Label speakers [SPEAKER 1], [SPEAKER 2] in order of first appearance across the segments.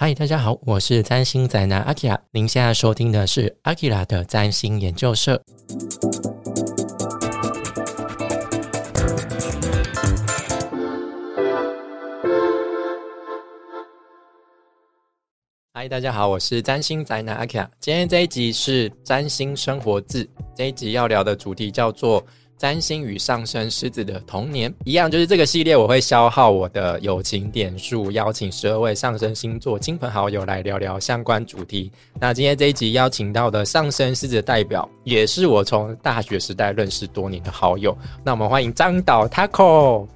[SPEAKER 1] 嗨，大家好，我是占星宅男阿 k 拉。您现在收听的是阿 k 拉的占星研究社。嗨，大家好，我是占星宅男阿 k 拉。今天这一集是占星生活志，这一集要聊的主题叫做。占星与上升狮子的童年一样，就是这个系列，我会消耗我的友情点数，邀请十二位上升星座亲朋好友来聊聊相关主题。那今天这一集邀请到的上升狮子的代表，也是我从大学时代认识多年的好友。那我们欢迎张导 Taco。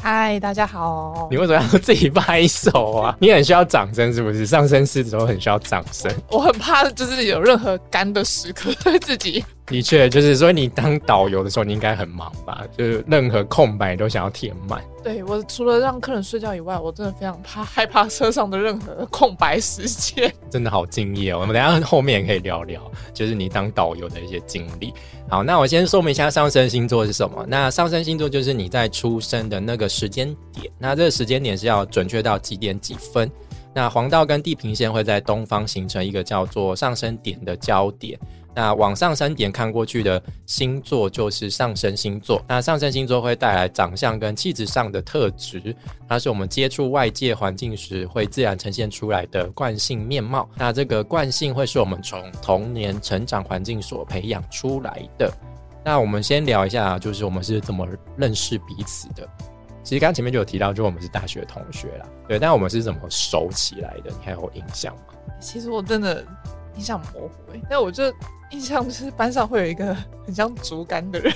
[SPEAKER 2] 嗨，大家好。
[SPEAKER 1] 你为什么要自己拍手啊？你很需要掌声是不是？上升狮子都很需要掌声。
[SPEAKER 2] 我很怕，就是有任何干的时刻，自己。
[SPEAKER 1] 的确，就是说你当导游的时候，你应该很忙吧？就是任何空白都想要填满。
[SPEAKER 2] 对我除了让客人睡觉以外，我真的非常怕害怕车上的任何空白时间。
[SPEAKER 1] 真的好敬业哦！我们等下后面也可以聊聊，就是你当导游的一些经历。好，那我先说明一下上升星座是什么。那上升星座就是你在出生的那个时间点，那这个时间点是要准确到几点几分。那黄道跟地平线会在东方形成一个叫做上升点的焦点。那往上升点看过去的星座就是上升星座。那上升星座会带来长相跟气质上的特质，它是我们接触外界环境时会自然呈现出来的惯性面貌。那这个惯性会是我们从童年成长环境所培养出来的。那我们先聊一下，就是我们是怎么认识彼此的。其实刚前面就有提到，就我们是大学同学啦，对。但我们是怎么熟起来的？你还有印象吗？
[SPEAKER 2] 其实我真的印象模糊哎，但我就。印象就是班上会有一个很像竹竿的人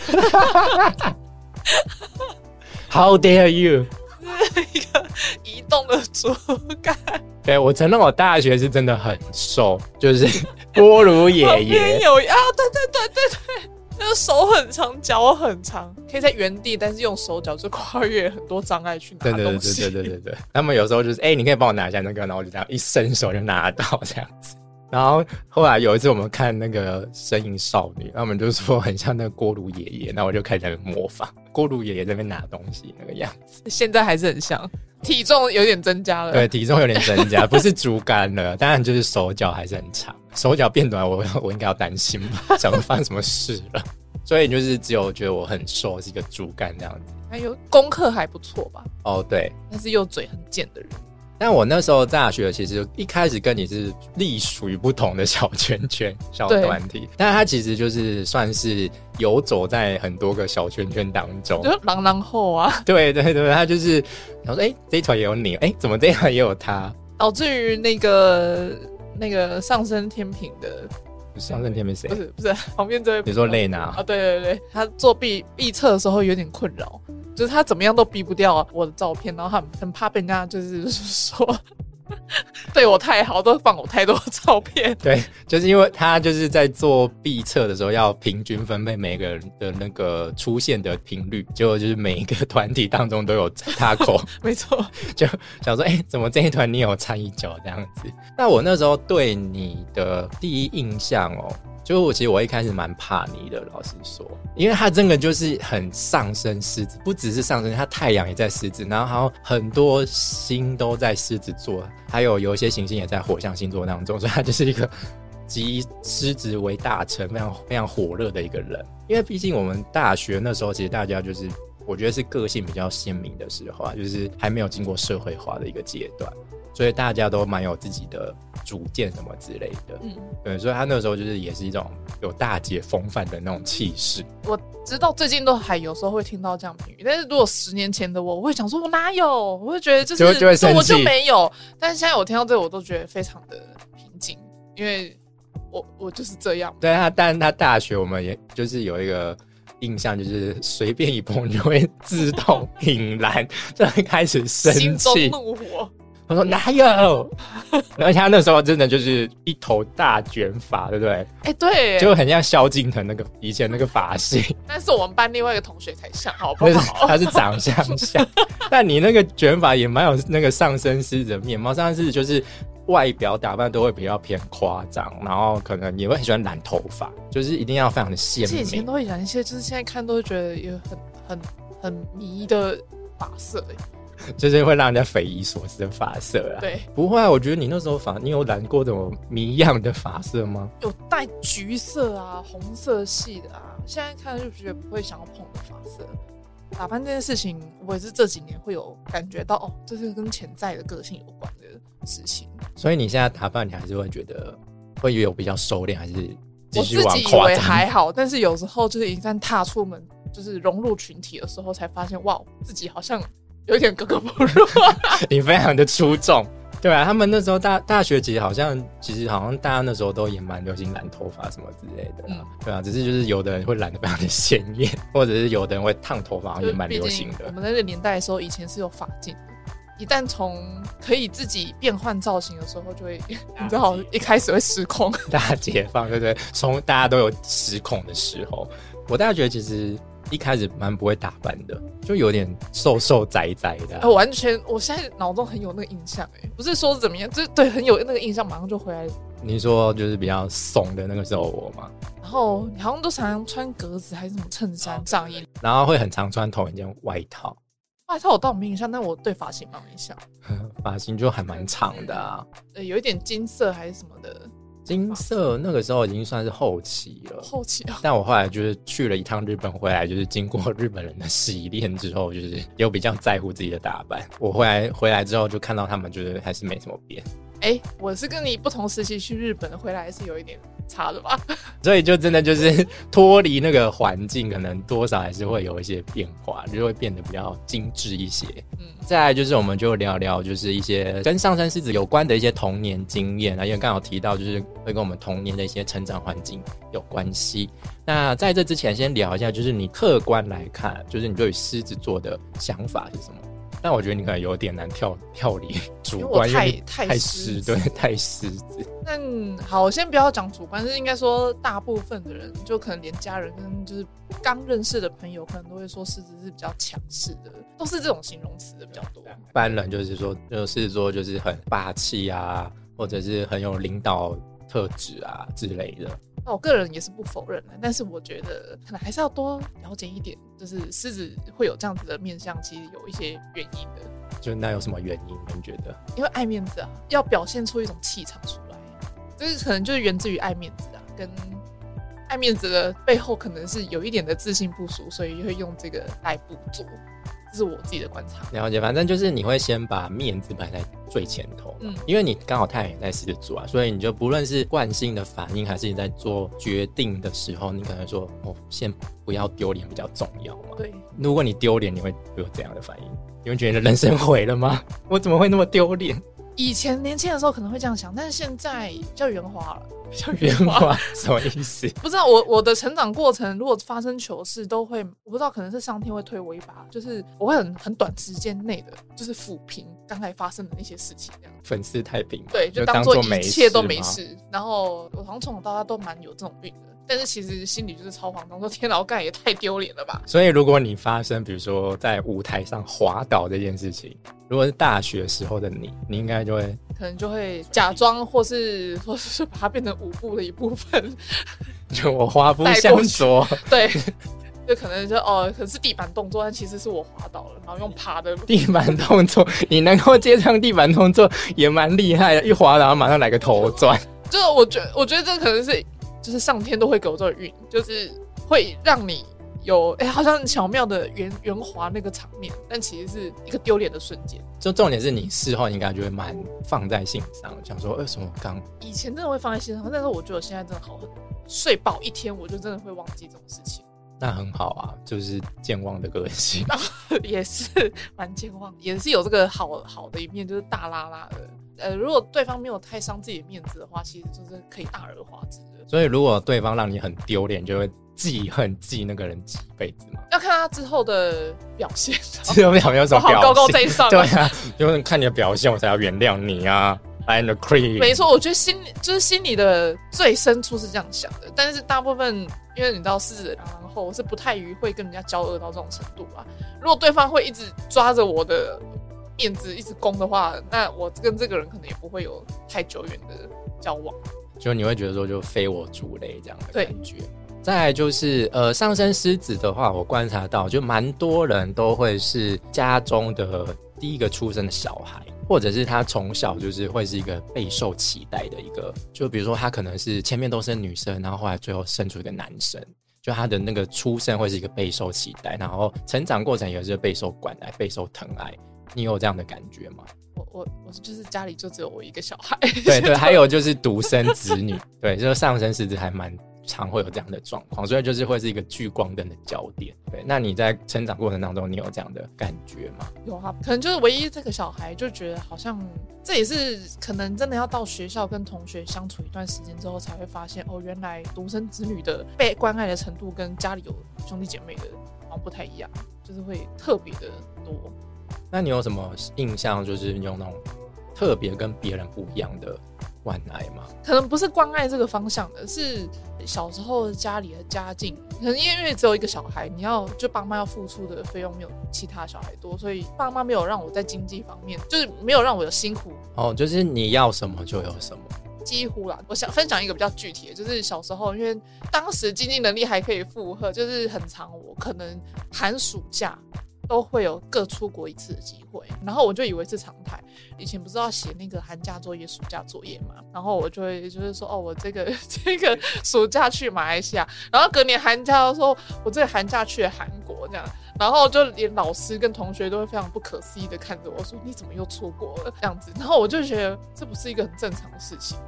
[SPEAKER 1] ，How dare you？
[SPEAKER 2] 一个移动的竹竿。
[SPEAKER 1] 对我承认我大学是真的很瘦，就是 锅炉爷爷
[SPEAKER 2] 有啊，对对对对对，就是手很长，脚很长，可以在原地，但是用手脚就跨越很多障碍去拿东西。
[SPEAKER 1] 对对对对对对对。他们有时候就是，哎，你可以帮我拿一下那个，然后我就这样一伸手就拿到这样子。然后后来有一次我们看那个《身影少女》，他们就说很像那个锅炉爷爷，那我就开始模仿 锅炉爷爷在那边拿东西那个样子。
[SPEAKER 2] 现在还是很像，体重有点增加了。
[SPEAKER 1] 对，体重有点增加，不是竹竿了，当然就是手脚还是很长，手脚变短，我我应该要担心吧？想发生什么事了？所以就是只有觉得我很瘦，是一个竹竿这样子。
[SPEAKER 2] 还有功课还不错吧？
[SPEAKER 1] 哦，对，
[SPEAKER 2] 但是又嘴很贱的人。
[SPEAKER 1] 但我那时候大学其实一开始跟你是隶属于不同的小圈圈、小团体，但他其实就是算是游走在很多个小圈圈当中，
[SPEAKER 2] 就狼狼后啊。
[SPEAKER 1] 对对对，他就是然后说，哎，这一团也有你，哎，怎么这一团也有他，
[SPEAKER 2] 导致于那个那个上升天平的
[SPEAKER 1] 上任天没谁？
[SPEAKER 2] 不是不是旁边这位，
[SPEAKER 1] 你说累娜
[SPEAKER 2] 啊？对对对，他做 B B 测的时候有点困扰。就是他怎么样都避不掉我的照片，然后他很怕被人家就是说 对我太好，都放我太多照片。
[SPEAKER 1] 对，就是因为他就是在做 B 测的时候要平均分配每个人的那个出现的频率，结果就是每一个团体当中都有他口。
[SPEAKER 2] 没错，
[SPEAKER 1] 就想说，哎，怎么这一团你有参与脚这样子？那我那时候对你的第一印象哦。就我其实我一开始蛮怕你的，老实说，因为他真的就是很上升狮子，不只是上升，他太阳也在狮子，然后还有很多星都在狮子座，还有有一些行星也在火象星座当中，所以他就是一个集狮子为大成、非常非常火热的一个人。因为毕竟我们大学那时候，其实大家就是我觉得是个性比较鲜明的时候啊，就是还没有经过社会化的一个阶段。所以大家都蛮有自己的主见什么之类的，嗯，对，所以他那时候就是也是一种有大姐风范的那种气势。
[SPEAKER 2] 我知道最近都还有时候会听到这样评语，但是如果十年前的我，我会想说，我哪有？我会觉得就是我就没有。但是现在我听到这个，我都觉得非常的平静，因为我我就是这样。
[SPEAKER 1] 对啊，但是他大学我们也就是有一个印象，就是随便一碰就会自动 引燃，就会开始生气、
[SPEAKER 2] 怒火。
[SPEAKER 1] 他说哪有？而且他那时候真的就是一头大卷发，对不对？
[SPEAKER 2] 哎，对，
[SPEAKER 1] 就很像萧敬腾那个以前那个发型。
[SPEAKER 2] 但是我们班另外一个同学才像，好不好？
[SPEAKER 1] 他是长相像，但你那个卷发也蛮有那个上身狮子的面貌。上身狮子就是外表打扮都会比较偏夸张，然后可能也会很喜欢染头发，就是一定要非常的鲜明。
[SPEAKER 2] 以前都会染一些，就是现在看都会觉得有很很很迷的发色。
[SPEAKER 1] 就是会让人家匪夷所思的发色啊。
[SPEAKER 2] 对，
[SPEAKER 1] 不会啊，我觉得你那时候发，你有染过这种谜样的发色吗？
[SPEAKER 2] 有带橘色啊、红色系的啊，现在看就觉得不会想要碰的发色。打扮这件事情，我也是这几年会有感觉到，哦，这是跟潜在的个性有关的事情。
[SPEAKER 1] 所以你现在打扮，你还是会觉得会有比较收敛，还是
[SPEAKER 2] 我自己以为还好，但是有时候就是一旦踏出门。就是融入群体的时候，才发现哇，自己好像有点格格不入。
[SPEAKER 1] 你非常的出众，对啊，他们那时候大大学其实好像，其实好像大家那时候都也蛮流行染头发什么之类的，嗯，对啊，只是就是有的人会染的非常的鲜艳，或者是有的人会烫头发，也蛮流行的。
[SPEAKER 2] 我们那个年代的时候，以前是有发镜，一旦从可以自己变换造型的时候，就会 你知道一开始会失控。
[SPEAKER 1] 大解放，对不对？从大家都有失控的时候，我大家觉得其实。一开始蛮不会打扮的，就有点瘦瘦窄窄的。
[SPEAKER 2] 完全，我现在脑中很有那个印象，哎，不是说怎么样，就是对，很有那个印象，马上就回来。
[SPEAKER 1] 你说就是比较怂的那个时候我吗？
[SPEAKER 2] 然后你好像都常常穿格子还是什么衬衫、上衣，
[SPEAKER 1] 然后会很常穿同一件外套。
[SPEAKER 2] 外套我倒没印象，但我对发型蛮印象。
[SPEAKER 1] 发型就还蛮长的啊，
[SPEAKER 2] 呃，有一点金色还是什么的。
[SPEAKER 1] 金色那个时候已经算是后期了，
[SPEAKER 2] 后期啊。
[SPEAKER 1] 但我后来就是去了一趟日本回来，就是经过日本人的洗练之后，就是有比较在乎自己的打扮。我回来回来之后就看到他们，就是还是没什么变。
[SPEAKER 2] 哎，我是跟你不同时期去日本，回来是有一点差的吧？
[SPEAKER 1] 所以就真的就是脱离那个环境，可能多少还是会有一些变化，就会变得比较精致一些。嗯，再来就是我们就聊聊就是一些跟上山狮子有关的一些童年经验啊，因为刚好提到就是会跟我们童年的一些成长环境有关系。那在这之前，先聊一下，就是你客观来看，就是你对于狮子座的想法是什么？但我觉得你可能有点难跳跳离主观，
[SPEAKER 2] 太
[SPEAKER 1] 太
[SPEAKER 2] 狮
[SPEAKER 1] 对太狮子。
[SPEAKER 2] 那好，我先不要讲主观，是应该说大部分的人，就可能连家人跟就是刚认识的朋友，可能都会说狮子是比较强势的，都是这种形容词的比较多。
[SPEAKER 1] 一般人就是说，就是说就是很霸气啊，或者是很有领导特质啊之类的。
[SPEAKER 2] 那我个人也是不否认的，但是我觉得可能还是要多了解一点，就是狮子会有这样子的面相，其实有一些原因的。
[SPEAKER 1] 就那有什么原因？你觉得？
[SPEAKER 2] 因为爱面子啊，要表现出一种气场出来，就是可能就是源自于爱面子啊，跟爱面子的背后可能是有一点的自信不足，所以会用这个来捕捉。这是我自己的观察。
[SPEAKER 1] 了解，反正就是你会先把面子摆在最前头，嗯，因为你刚好太阳也在狮子座啊，所以你就不论是惯性的反应，还是你在做决定的时候，你可能说哦，先不要丢脸比较重要嘛。
[SPEAKER 2] 对，
[SPEAKER 1] 如果你丢脸，你会有怎样的反应？你会觉得人生毁了吗？我怎么会那么丢脸？
[SPEAKER 2] 以前年轻的时候可能会这样想，但是现在比较圆滑了。
[SPEAKER 1] 比较圆滑什么意思？
[SPEAKER 2] 不知道我我的成长过程，如果发生糗事，都会我不知道，可能是上天会推我一把，就是我会很很短时间内的，就是抚平刚才发生的那些事情，这样
[SPEAKER 1] 粉丝太平，
[SPEAKER 2] 对，就当做一切都没事。然后我好像从小到大都蛮有这种运的。但是其实心里就是超慌张，说天哪，我干也太丢脸了吧。
[SPEAKER 1] 所以如果你发生，比如说在舞台上滑倒这件事情，如果是大学时候的你，你应该就会
[SPEAKER 2] 可能就会假装，或是 或是把它变成舞步的一部分。
[SPEAKER 1] 就我滑步向左，
[SPEAKER 2] 对，就可能就哦，可能是地板动作，但其实是我滑倒了，然后用爬的
[SPEAKER 1] 地板动作，你能够接上地板动作也蛮厉害的，一滑然后马上来个头转。
[SPEAKER 2] 就是我觉我觉得这可能是。就是上天都会给我这个运，就是会让你有哎，好像巧妙的圆圆滑那个场面，但其实是一个丢脸的瞬间。
[SPEAKER 1] 就重点是你事后应该就会蛮放在心上，想说为什么刚
[SPEAKER 2] 以前真的会放在心上，但是我觉得现在真的好很多，睡饱一天我就真的会忘记这种事情。
[SPEAKER 1] 那很好啊，就是健忘的个性，
[SPEAKER 2] 也是蛮健忘，也是有这个好好的一面，就是大拉拉的。呃，如果对方没有太伤自己的面子的话，其实就是可以大而化之。
[SPEAKER 1] 所以，如果对方让你很丢脸，就会记恨记那个人几辈子嘛？
[SPEAKER 2] 要看他之后的表现。
[SPEAKER 1] 之后表现有什么？
[SPEAKER 2] 好高高在上。
[SPEAKER 1] 对啊，就是看你的表现，我才要原谅你啊。I'm the queen。
[SPEAKER 2] 没错，我觉得心就是心里的最深处是这样想的。但是大部分，因为你知道狮子，然后是不太于会跟人家交恶到这种程度啊。如果对方会一直抓着我的面子一直攻的话，那我跟这个人可能也不会有太久远的交往。
[SPEAKER 1] 就你会觉得说，就非我族类这样的感觉。再来就是，呃，上升狮子的话，我观察到就蛮多人都会是家中的第一个出生的小孩，或者是他从小就是会是一个备受期待的一个，就比如说他可能是前面都是女生，然后后来最后生出一个男生，就他的那个出生会是一个备受期待，然后成长过程也是备受关爱、备受疼爱。你有这样的感觉吗？
[SPEAKER 2] 我我我就是家里就只有我一个小孩，
[SPEAKER 1] 对对，还有就是独生子女，对，就是上升狮子还蛮常会有这样的状况，所以就是会是一个聚光灯的焦点。对，那你在成长过程当中，你有这样的感觉吗？
[SPEAKER 2] 有啊，可能就是唯一这个小孩就觉得好像这也是可能真的要到学校跟同学相处一段时间之后，才会发现哦，原来独生子女的被关爱的程度跟家里有兄弟姐妹的好像不太一样，就是会特别的多。
[SPEAKER 1] 那你有什么印象？就是有那种特别跟别人不一样的关爱吗？
[SPEAKER 2] 可能不是关爱这个方向的，是小时候家里的家境，可能因为只有一个小孩，你要就爸妈要付出的费用没有其他小孩多，所以爸妈没有让我在经济方面，就是没有让我有辛苦。
[SPEAKER 1] 哦，就是你要什么就有什么，
[SPEAKER 2] 几乎啦。我想分享一个比较具体的，就是小时候，因为当时经济能力还可以负荷，就是很长，我可能寒暑假。都会有各出国一次的机会，然后我就以为是常态。以前不是要写那个寒假作业、暑假作业嘛，然后我就会就是说，哦，我这个 这个暑假去马来西亚，然后隔年寒假的时候，我这个寒假去了韩国这样，然后就连老师跟同学都会非常不可思议的看着我说，你怎么又出国了这样子？然后我就觉得这不是一个很正常的事情？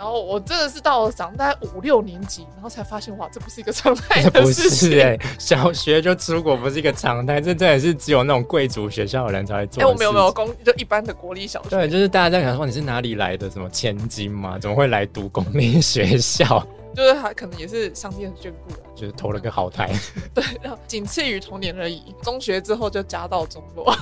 [SPEAKER 2] 然后我真的是到了长大概五六年级，然后才发现哇，这不是一个常态 的事情。不是哎，
[SPEAKER 1] 小学就出国不是一个常态，这真的是只有那种贵族学校的人才会做。哎，
[SPEAKER 2] 我没有没有公，就一般的国立小学。
[SPEAKER 1] 对，就是大家在想说你是哪里来的，什么千金嘛？怎么会来读公立学校？
[SPEAKER 2] 就是他可能也是上帝很眷顾啊，
[SPEAKER 1] 就是投了个好胎。
[SPEAKER 2] 对，然后仅次于童年而已。中学之后就家道中落。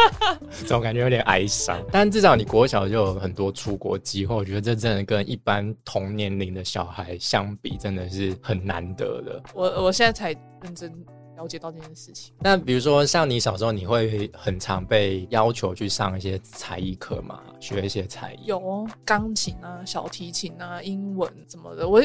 [SPEAKER 1] 总感觉有点哀伤，但至少你国小就有很多出国机会，我觉得这真的跟一般同年龄的小孩相比，真的是很难得的。
[SPEAKER 2] 我我现在才认真。了解到这件事情。
[SPEAKER 1] 那比如说，像你小时候，你会很常被要求去上一些才艺课嘛？学一些才艺？
[SPEAKER 2] 有钢琴啊、小提琴啊、英文什么的。我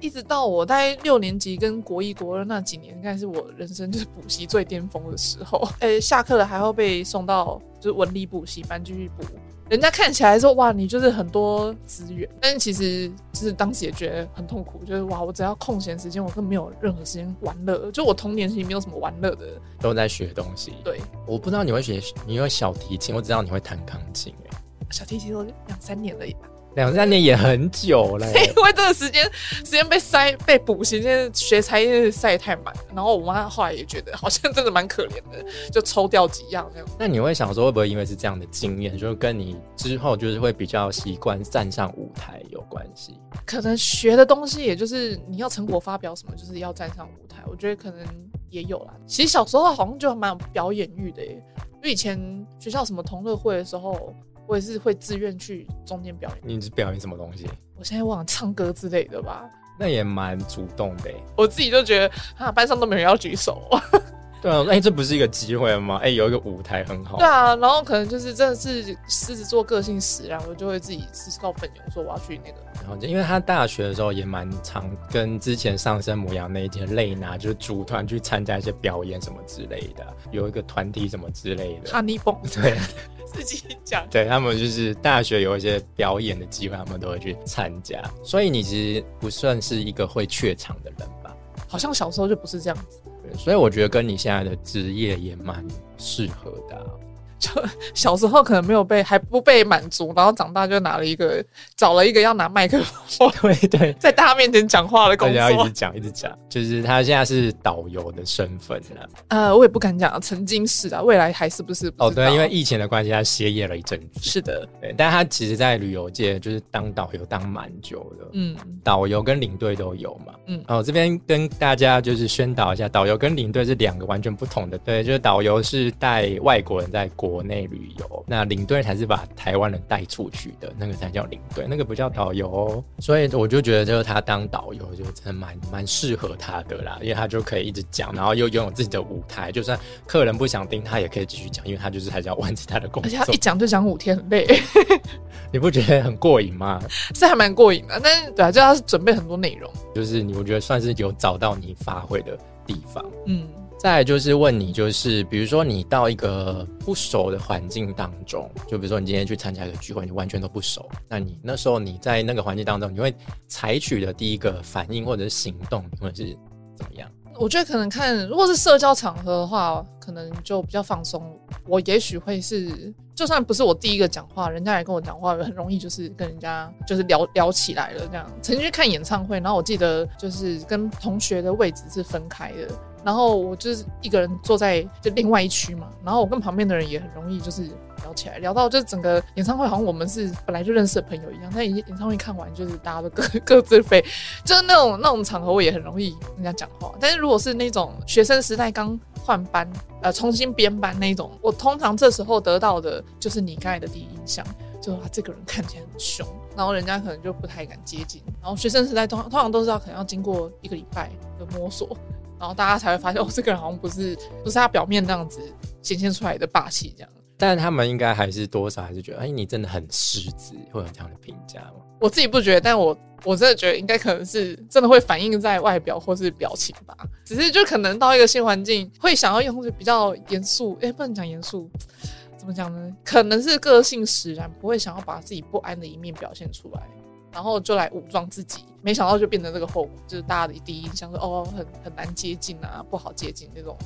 [SPEAKER 2] 一直到我大概六年级跟国一、国二那几年，应该是我人生就是补习最巅峰的时候。诶，下课了还会被送到就是文理补习班继续补。人家看起来说哇，你就是很多资源，但是其实就是当时也觉得很痛苦，就是哇，我只要空闲时间，我根本没有任何时间玩乐，就我童年时期没有什么玩乐的，
[SPEAKER 1] 都在学东西。
[SPEAKER 2] 对，
[SPEAKER 1] 我不知道你会学，你会小提琴，我知道你会弹钢琴，哎，
[SPEAKER 2] 小提琴都两三年而已吧。
[SPEAKER 1] 两三年也很久了，
[SPEAKER 2] 因为这个时间时间被塞被补习，现在学才艺塞太满，然后我妈后来也觉得好像真的蛮可怜的，就抽掉几样那样。
[SPEAKER 1] 那你会想说，会不会因为是这样的经验，就是跟你之后就是会比较习惯站上舞台有关系？
[SPEAKER 2] 可能学的东西，也就是你要成果发表什么，就是要站上舞台。我觉得可能也有啦。其实小时候好像就蛮有表演欲的耶，因为以前学校什么同乐会的时候。我也是会自愿去中间表演。
[SPEAKER 1] 你是表演什么东西？
[SPEAKER 2] 我现在忘了唱歌之类的吧。
[SPEAKER 1] 那也蛮主动的。
[SPEAKER 2] 我自己就觉得，啊，班上都没人要举手。
[SPEAKER 1] 对啊，哎，这不是一个机会吗？哎，有一个舞台很好。
[SPEAKER 2] 对啊，然后可能就是真的是狮子座个性使然，我就会自己自告奋勇说我要去那个。
[SPEAKER 1] 然后，因为他大学的时候也蛮常跟之前上升模样那一天累拿，就是组团去参加一些表演什么之类的，有一个团体什么之类的。
[SPEAKER 2] 哈尼蹦。
[SPEAKER 1] 对。
[SPEAKER 2] 自己讲，
[SPEAKER 1] 对他们就是大学有一些表演的机会，他们都会去参加。所以你其实不算是一个会怯场的人吧？
[SPEAKER 2] 好像小时候就不是这样子。
[SPEAKER 1] 所以我觉得跟你现在的职业也蛮适合的。
[SPEAKER 2] 就 小时候可能没有被还不被满足，然后长大就拿了一个找了一个要拿麦克风，
[SPEAKER 1] 对对，
[SPEAKER 2] 在大家面前讲话的工作，
[SPEAKER 1] 要一直讲一直讲，就是他现在是导游的身份了。
[SPEAKER 2] 呃，我也不敢讲，曾经是啊，未来还是不是？
[SPEAKER 1] 哦，对，因为疫情的关系，他歇业了一阵子。
[SPEAKER 2] 是的，
[SPEAKER 1] 对，但他其实，在旅游界就是当导游当蛮久的，嗯，导游跟领队都有嘛，嗯，哦，这边跟大家就是宣导一下，导游跟领队是两个完全不同的，对，就是导游是带外国人在国。国内旅游，那领队才是把台湾人带出去的，那个才叫领队，那个不叫导游。所以我就觉得，就是他当导游，就真的蛮蛮适合他的啦，因为他就可以一直讲，然后又拥有自己的舞台，就算客人不想听，他也可以继续讲，因为他就是还是要完成他的工作。而
[SPEAKER 2] 且他一讲就讲五天，很累，
[SPEAKER 1] 你不觉得很过瘾吗？
[SPEAKER 2] 是还蛮过瘾的，但是对啊，就要准备很多内容，
[SPEAKER 1] 就是你我觉得算是有找到你发挥的地方，嗯。再来就是问你，就是比如说你到一个不熟的环境当中，就比如说你今天去参加一个聚会，你完全都不熟，那你那时候你在那个环境当中，你会采取的第一个反应或者是行动，或者是怎么样？
[SPEAKER 2] 我觉得可能看，如果是社交场合的话，可能就比较放松。我也许会是，就算不是我第一个讲话，人家也跟我讲话，很容易就是跟人家就是聊聊起来了。这样曾经去看演唱会，然后我记得就是跟同学的位置是分开的，然后我就是一个人坐在就另外一区嘛，然后我跟旁边的人也很容易就是。聊起来，聊到就是整个演唱会，好像我们是本来就认识的朋友一样。但演演唱会看完，就是大家都各 各自飞，就是那种那种场合，我也很容易跟人家讲话。但是如果是那种学生时代刚换班，呃，重新编班那种，我通常这时候得到的就是你刚才的第一印象，就啊，这个人看起来很凶，然后人家可能就不太敢接近。然后学生时代通通常都是要可能要经过一个礼拜的摸索，然后大家才会发现哦，这个人好像不是不是他表面那样子显现出来的霸气这样。
[SPEAKER 1] 但他们应该还是多少还是觉得，哎，你真的很狮子，会有这样的评价吗？
[SPEAKER 2] 我自己不觉得，但我我真的觉得应该可能是真的会反映在外表或是表情吧。只是就可能到一个新环境，会想要用比较严肃，哎，不能讲严肃，怎么讲呢？可能是个性使然，不会想要把自己不安的一面表现出来，然后就来武装自己。没想到就变成这个后果，就是大家的第一印象是哦，很很难接近啊，不好接近那种。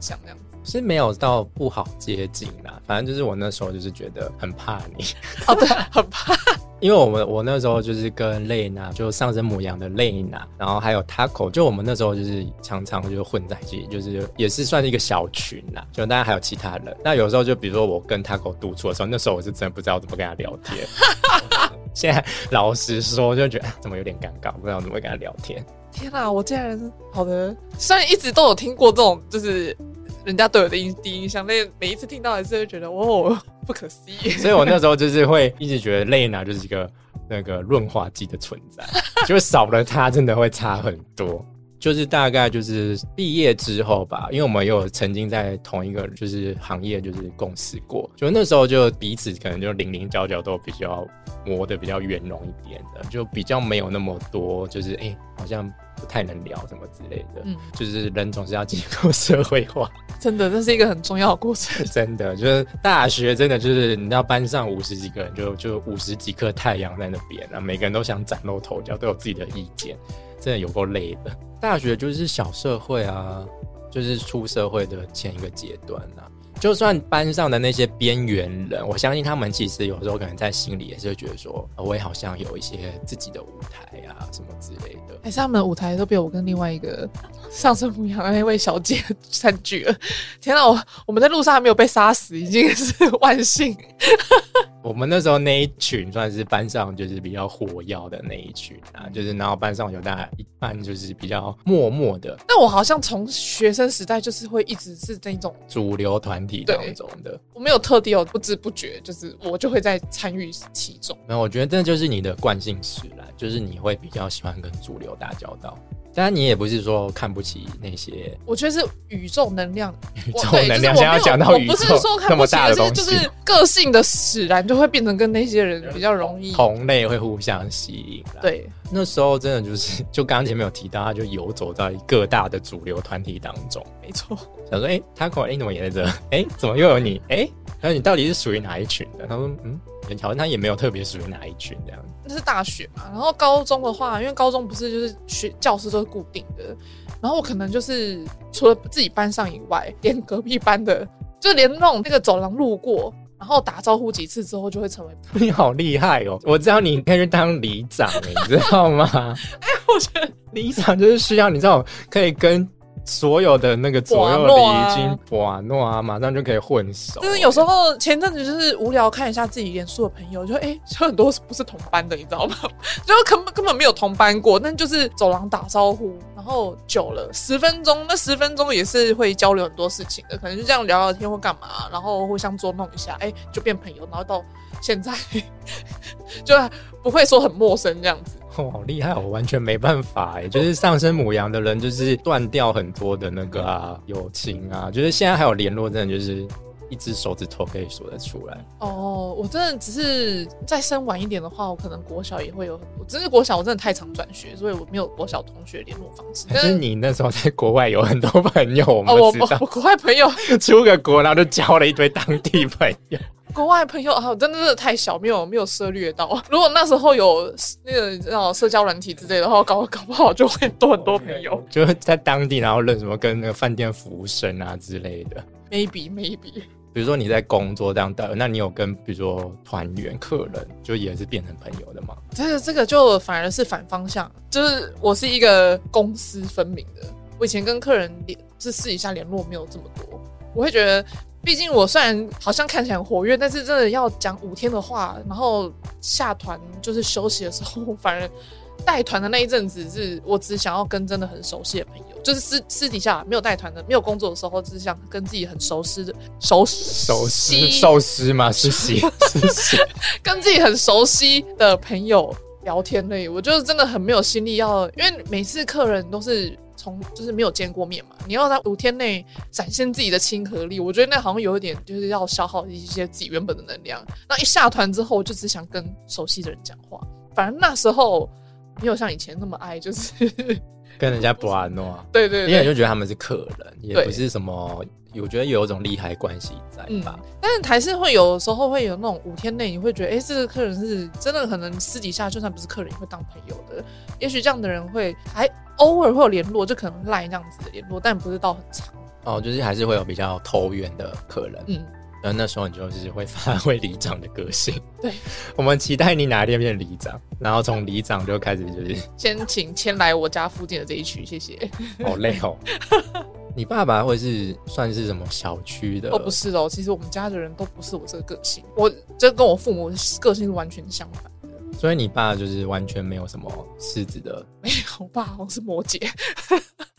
[SPEAKER 2] 像这样子
[SPEAKER 1] 是没有到不好接近啦，反正就是我那时候就是觉得很怕你
[SPEAKER 2] 哦，对，很怕，
[SPEAKER 1] 因为我们我那时候就是跟蕾娜，就上身母羊的蕾娜，然后还有 Taco，就我们那时候就是常常就混在一起，就是也是算是一个小群啦，就当然还有其他人。那有时候就比如说我跟 Taco 独处的时候，那时候我是真的不知道怎么跟他聊天。现在老实说，就觉得怎么有点尴尬，不知道怎么跟他聊天。
[SPEAKER 2] 天哪，我竟然好的，虽然一直都有听过这种，就是人家对我的印第一印象，但每一次听到还是会觉得哦，不可思议。
[SPEAKER 1] 所以我那时候就是会一直觉得蕾娜就是一个那个润滑剂的存在，就少了它真的会差很多。就是大概就是毕业之后吧，因为我们有曾经在同一个就是行业就是共事过，就那时候就彼此可能就零零角角都比较磨的比较圆融一点的，就比较没有那么多就是哎好像不太能聊什么之类的。嗯，就是人总是要经过社会化，
[SPEAKER 2] 真的这是一个很重要的过程。
[SPEAKER 1] 真的就是大学真的就是你知道班上五十几个人就就五十几颗太阳在那边啊，每个人都想崭露头角，都有自己的意见。真的有够累的，大学就是小社会啊，就是出社会的前一个阶段呐。就算班上的那些边缘人，我相信他们其实有时候可能在心里也是会觉得说，我也好像有一些自己的舞台啊，什么之类的。
[SPEAKER 2] 还是他们的舞台都被我跟另外一个上身不一样的那位小姐占据了。天哪，我我们在路上还没有被杀死，已经是万幸。
[SPEAKER 1] 我们那时候那一群算是班上就是比较火药的那一群啊，就是然后班上有大概一半就是比较默默的。
[SPEAKER 2] 但我好像从学生时代就是会一直是那种
[SPEAKER 1] 主流团体当中的，
[SPEAKER 2] 我没有特地有不知不觉，就是我就会在参与其中。
[SPEAKER 1] 那我觉得这就是你的惯性使然，就是你会比较喜欢跟主流打交道。当然，你也不是说看不起那些，
[SPEAKER 2] 我觉得是宇宙能量，
[SPEAKER 1] 宇宙能量。想要讲到宇宙那么大的东
[SPEAKER 2] 西，就是个性的使然，就会变成跟那些人比较容易
[SPEAKER 1] 同类会互相吸引。
[SPEAKER 2] 对，
[SPEAKER 1] 那时候真的就是，就刚刚前面有提到，他就游走在各大的主流团体当中。
[SPEAKER 2] 没错，
[SPEAKER 1] 想说，哎，他可能你怎么也在这？哎，怎么又有你？哎，那你到底是属于哪一群的？他说，嗯。好像他也没有特别属于哪一群这样。
[SPEAKER 2] 那是大学嘛，然后高中的话，因为高中不是就是学教室都是固定的，然后我可能就是除了自己班上以外，连隔壁班的，就连那种那个走廊路过，然后打招呼几次之后，就会成为。
[SPEAKER 1] 你好厉害哦！我知道你可以去当里长，你知道吗？
[SPEAKER 2] 哎，我觉得
[SPEAKER 1] 里长就是需要你知道可以跟。所有的那个左右礼金，哇诺啊，马上就可以混熟。
[SPEAKER 2] 就是有时候前阵子就是无聊看一下自己脸书的朋友，就哎，就很多不是同班的，你知道吗？就根本根本没有同班过，但就是走廊打招呼，然后久了十分钟，那十分钟也是会交流很多事情的，可能就这样聊聊天或干嘛，然后互相捉弄一下，哎，就变朋友，然后到现在 就不会说很陌生这样子。
[SPEAKER 1] 哦，好厉害！我完全没办法哎，就是上升母羊的人，就是断掉很多的那个啊友情啊，就是现在还有联络，真的就是一只手指头可以数得出来。
[SPEAKER 2] 哦，我真的只是再生晚一点的话，我可能国小也会有很多。只是国小我真的太常转学，所以我没有国小同学联络方式。
[SPEAKER 1] 可是你那时候在国外有很多朋友，
[SPEAKER 2] 我我我国外朋友
[SPEAKER 1] 出个国，然后就交了一堆当地朋友。
[SPEAKER 2] 国外朋友啊，真的是太小，没有没有涉猎到。如果那时候有那个叫社交软体之类的话，搞搞不好就会多很多朋友。
[SPEAKER 1] 就是在当地，然后认什么跟那个饭店服务生啊之类的。
[SPEAKER 2] Maybe maybe。
[SPEAKER 1] 比如说你在工作这样的，那你有跟比如说团员、客人，就也是变成朋友的吗？
[SPEAKER 2] 这个这个就反而是反方向，就是我是一个公私分明的。我以前跟客人联是私底下联络没有这么多，我会觉得。毕竟我虽然好像看起来很活跃，但是真的要讲五天的话，然后下团就是休息的时候，反而带团的那一阵子，是我只想要跟真的很熟悉的朋友，就是私 私底下没有带团的、没有工作的时候，只想跟自己很熟悉的熟
[SPEAKER 1] 熟悉寿司嘛，是悉是悉，
[SPEAKER 2] 跟自己很熟悉的朋友聊天类，我就是真的很没有心力要，因为每次客人都是。从就是没有见过面嘛，你要在五天内展现自己的亲和力，我觉得那好像有一点就是要消耗一些自己原本的能量。那一下团之后，就只想跟熟悉的人讲话。反正那时候没有像以前那么爱，就是
[SPEAKER 1] 跟人家不安诺。
[SPEAKER 2] 对对，
[SPEAKER 1] 因为就觉得他们是客人，也不是什么。我觉得有一种利害关系在吧，
[SPEAKER 2] 但是还是会有时候会有那种五天内你会觉得，哎，这个客人是真的可能私底下就算不是客人也会当朋友的，也许这样的人会还偶尔会有联络，就可能赖这样子的联络，但不是到很长。
[SPEAKER 1] 哦，就是还是会有比较投缘的客人，嗯，然后那时候你就是会发挥里长的个性。
[SPEAKER 2] 对，
[SPEAKER 1] 我们期待你哪一天变里长，然后从里长就开始就是
[SPEAKER 2] 先请迁来我家附近的这一区，谢谢。
[SPEAKER 1] 好累哦。你爸爸会是算是什么小区的？
[SPEAKER 2] 哦，不是哦，其实我们家的人都不是我这个个性，我这跟我父母个性是完全相反的。
[SPEAKER 1] 所以你爸就是完全没有什么狮子的？
[SPEAKER 2] 没有，我爸我是摩羯。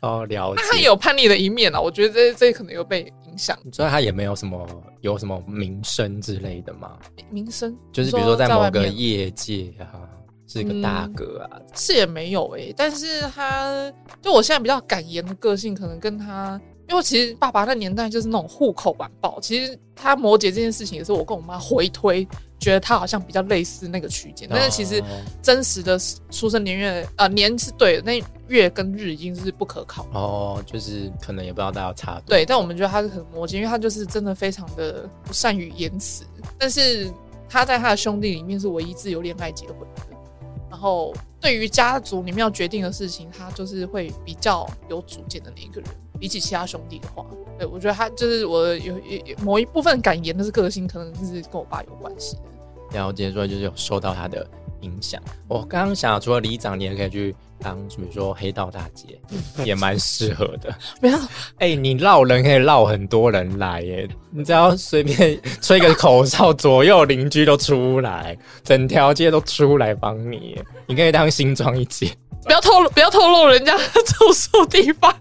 [SPEAKER 1] 哦，了 解。
[SPEAKER 2] 他有叛逆的一面啊，我觉得这这可能有被影响。
[SPEAKER 1] 所以他也没有什么有什么名声之类的吗？
[SPEAKER 2] 名声
[SPEAKER 1] 就是比如说在某个业界啊。是一个大哥啊，
[SPEAKER 2] 是也没有哎，但是他就我现在比较敢言的个性，可能跟他，因为其实爸爸那年代就是那种户口晚报，其实他摩羯这件事情也是我跟我妈回推，觉得他好像比较类似那个区间，但是其实真实的出生年月啊年是对的，那月跟日已经是不可考
[SPEAKER 1] 哦，就是可能也不知道大家差
[SPEAKER 2] 对，但我们觉得他是很摩羯，因为他就是真的非常的不善于言辞，但是他在他的兄弟里面是唯一自由恋爱结婚的。然后，对于家族你们要决定的事情，他就是会比较有主见的那一个人。比起其他兄弟的话，对我觉得他就是我有某一部分感言的是个性，可能就是跟我爸有关系
[SPEAKER 1] 的。了解，所以就是有受到他的。影响我刚刚想，除了里长，你也可以去当，比如说黑道大姐，也蛮适合的。
[SPEAKER 2] 没有，
[SPEAKER 1] 哎，你绕人可以绕很多人来耶，你只要随便 吹个口哨，左右邻居都出来，整条街都出来帮你。你可以当新庄一姐，
[SPEAKER 2] 不要透露，不要透露人家住宿地方。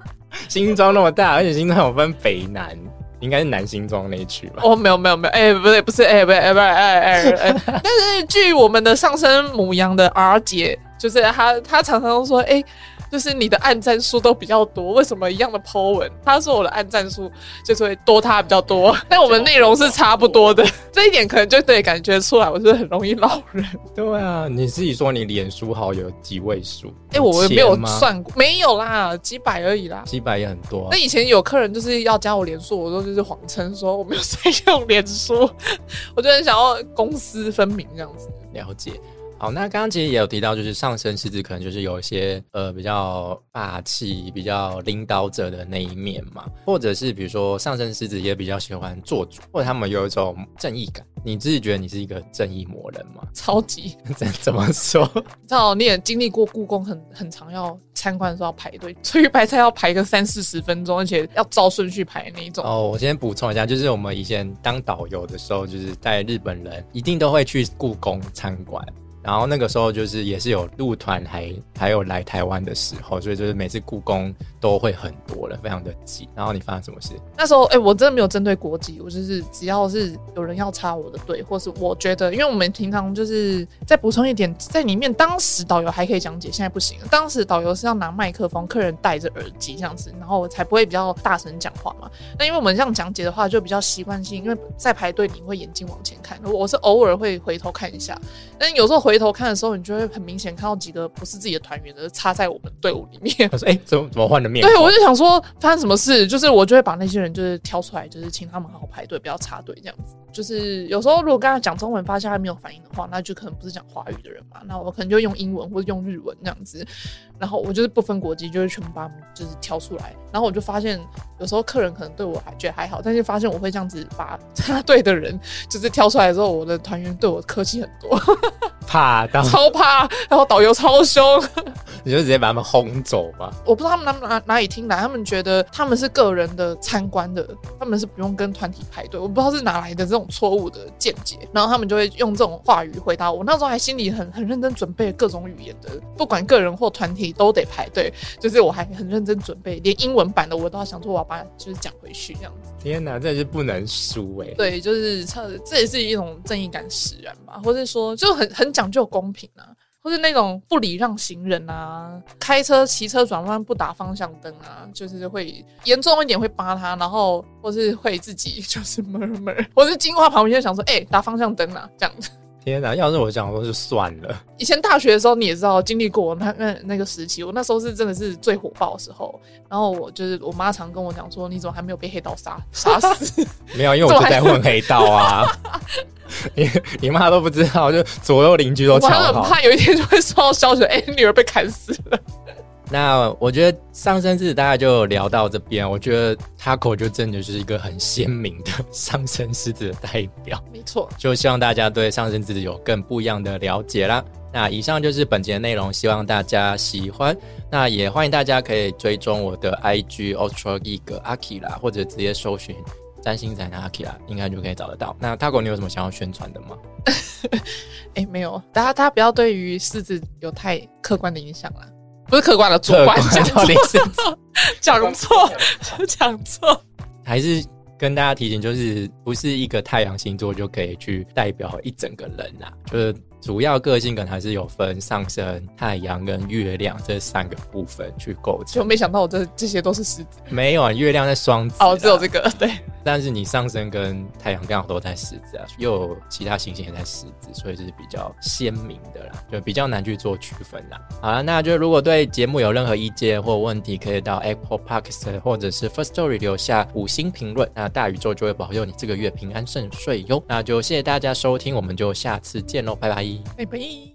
[SPEAKER 1] 新庄那么大，而且新庄有分北南。应该是男星装那一区吧？
[SPEAKER 2] 哦，没有没有没有，哎，不对，不是，哎，不是，哎，不是，哎哎哎，但是据我们的上升母羊的 R 姐，就是她，她常常说，哎。就是你的按战数都比较多，为什么一样的 po 文，他说我的按战数就是会多他比较多，但我们内容是差不多的，这一点可能就对感觉出来，我是很容易老人。
[SPEAKER 1] 对啊，你自己说你脸书好友几位数？
[SPEAKER 2] 哎，我没有算过，没有啦，几百而已啦。
[SPEAKER 1] 几百也很多。
[SPEAKER 2] 那以前有客人就是要加我脸书，我都就是谎称说我没有在用脸书，我就很想要公私分明这样子。
[SPEAKER 1] 了解。好，那刚刚其实也有提到，就是上升狮子可能就是有一些呃比较霸气、比较领导者的那一面嘛，或者是比如说上升狮子也比较喜欢做主，或者他们有一种正义感。你自己觉得你是一个正义魔人吗？
[SPEAKER 2] 超级，
[SPEAKER 1] 怎怎么说？
[SPEAKER 2] 知道你也经历过故宫很很长要参观的时候要排队，出去白菜要排个三四十分钟，而且要照顺序排那一种。
[SPEAKER 1] 哦，我先补充一下，就是我们以前当导游的时候，就是带日本人一定都会去故宫参观。然后那个时候就是也是有入团还还有来台湾的时候，所以就是每次故宫都会很多人，非常的挤。然后你发生什么事？
[SPEAKER 2] 那时候哎，我真的没有针对国籍，我就是只要是有人要插我的队，或是我觉得，因为我们平常就是再补充一点，在里面当时导游还可以讲解，现在不行。当时导游是要拿麦克风，客人戴着耳机这样子，然后才不会比较大声讲话嘛。那因为我们这样讲解的话，就比较习惯性，因为在排队你会眼睛往前看，我是偶尔会回头看一下，但有时候回。回头看的时候，你就会很明显看到几个不是自己的团员的插在我们队伍里面。
[SPEAKER 1] 他说：“哎，怎么怎么换的面？”
[SPEAKER 2] 对，我就想说发生什么事，就是我就会把那些人就是挑出来，就是请他们好好排队，不要插队这样子。就是有时候如果跟他讲中文，发现他没有反应的话，那就可能不是讲华语的人嘛。那我可能就用英文或者用日文这样子。然后我就是不分国籍，就是全部把他们就是挑出来。然后我就发现，有时候客人可能对我还觉得还好，但是发现我会这样子把插队的人就是挑出来之后，我的团员对我客气很多。
[SPEAKER 1] 怕，
[SPEAKER 2] 超怕，然后导游超凶，
[SPEAKER 1] 你就直接把他们轰走吧。
[SPEAKER 2] 我不知道他们哪哪哪里听来，他们觉得他们是个人的参观的，他们是不用跟团体排队。我不知道是哪来的这种错误的见解，然后他们就会用这种话语回答我。那时候还心里很很认真准备各种语言的，不管个人或团体都得排队。就是我还很认真准备，连英文版的我都要想说我要把就是讲回去这样子。
[SPEAKER 1] 天哪，这也是不能输哎。
[SPEAKER 2] 对，就是这这也是一种正义感使然吧，或者说就很很。讲究公平啊，或是那种不礼让行人啊，开车、骑车转弯不打方向灯啊，就是会严重一点会扒他，然后或是会自己 就是闷闷，或是经过旁边就想说，哎，打方向灯啊，这样子。
[SPEAKER 1] 天哪！要是我讲，我就算了。
[SPEAKER 2] 以前大学的时候，你也知道，经历过那那那个时期，我那时候是真的是最火爆的时候。然后我就是我妈常跟我讲说：“你怎么还没有被黑道杀杀死？”
[SPEAKER 1] 没有，因为我就在混黑道啊。你你妈都不知道，就左右邻居都抢。
[SPEAKER 2] 我很怕有一天就会收到消息，哎，女儿被砍死了。
[SPEAKER 1] 那我觉得上升狮子大概就聊到这边。我觉得 Taco 就真的是一个很鲜明的上升狮子的代表。
[SPEAKER 2] 没错，
[SPEAKER 1] 就希望大家对上升狮子有更不一样的了解啦。那以上就是本节的内容，希望大家喜欢。那也欢迎大家可以追踪我的 IG Ultra Geek Akira，或者直接搜寻占星宅男 Akira，应该就可以找得到。那 Taco，你有什么想要宣传的吗？
[SPEAKER 2] 哎，没有，大家大家不要对于狮子有太客观的影响了。不是客观的主观，讲错，讲错，讲错，
[SPEAKER 1] 还是跟大家提醒，就是不是一个太阳星座就可以去代表一整个人呐，就是。主要个性可能还是有分上升、太阳跟月亮这三个部分去构成。
[SPEAKER 2] 就没想到我这这些都是狮子，
[SPEAKER 1] 没有啊，月亮在双子
[SPEAKER 2] 哦，只有这个 对。
[SPEAKER 1] 但是你上升跟太阳刚好都在狮子啊，又有其他行星也在狮子，所以是比较鲜明的啦，就比较难去做区分啦。好了，那就如果对节目有任何意见或问题，可以到 Apple Podcast 或者是 First Story 留下五星评论，那大宇宙就会保佑你这个月平安顺遂哟。那就谢谢大家收听，我们就下次见喽，拜拜。
[SPEAKER 2] 拜拜。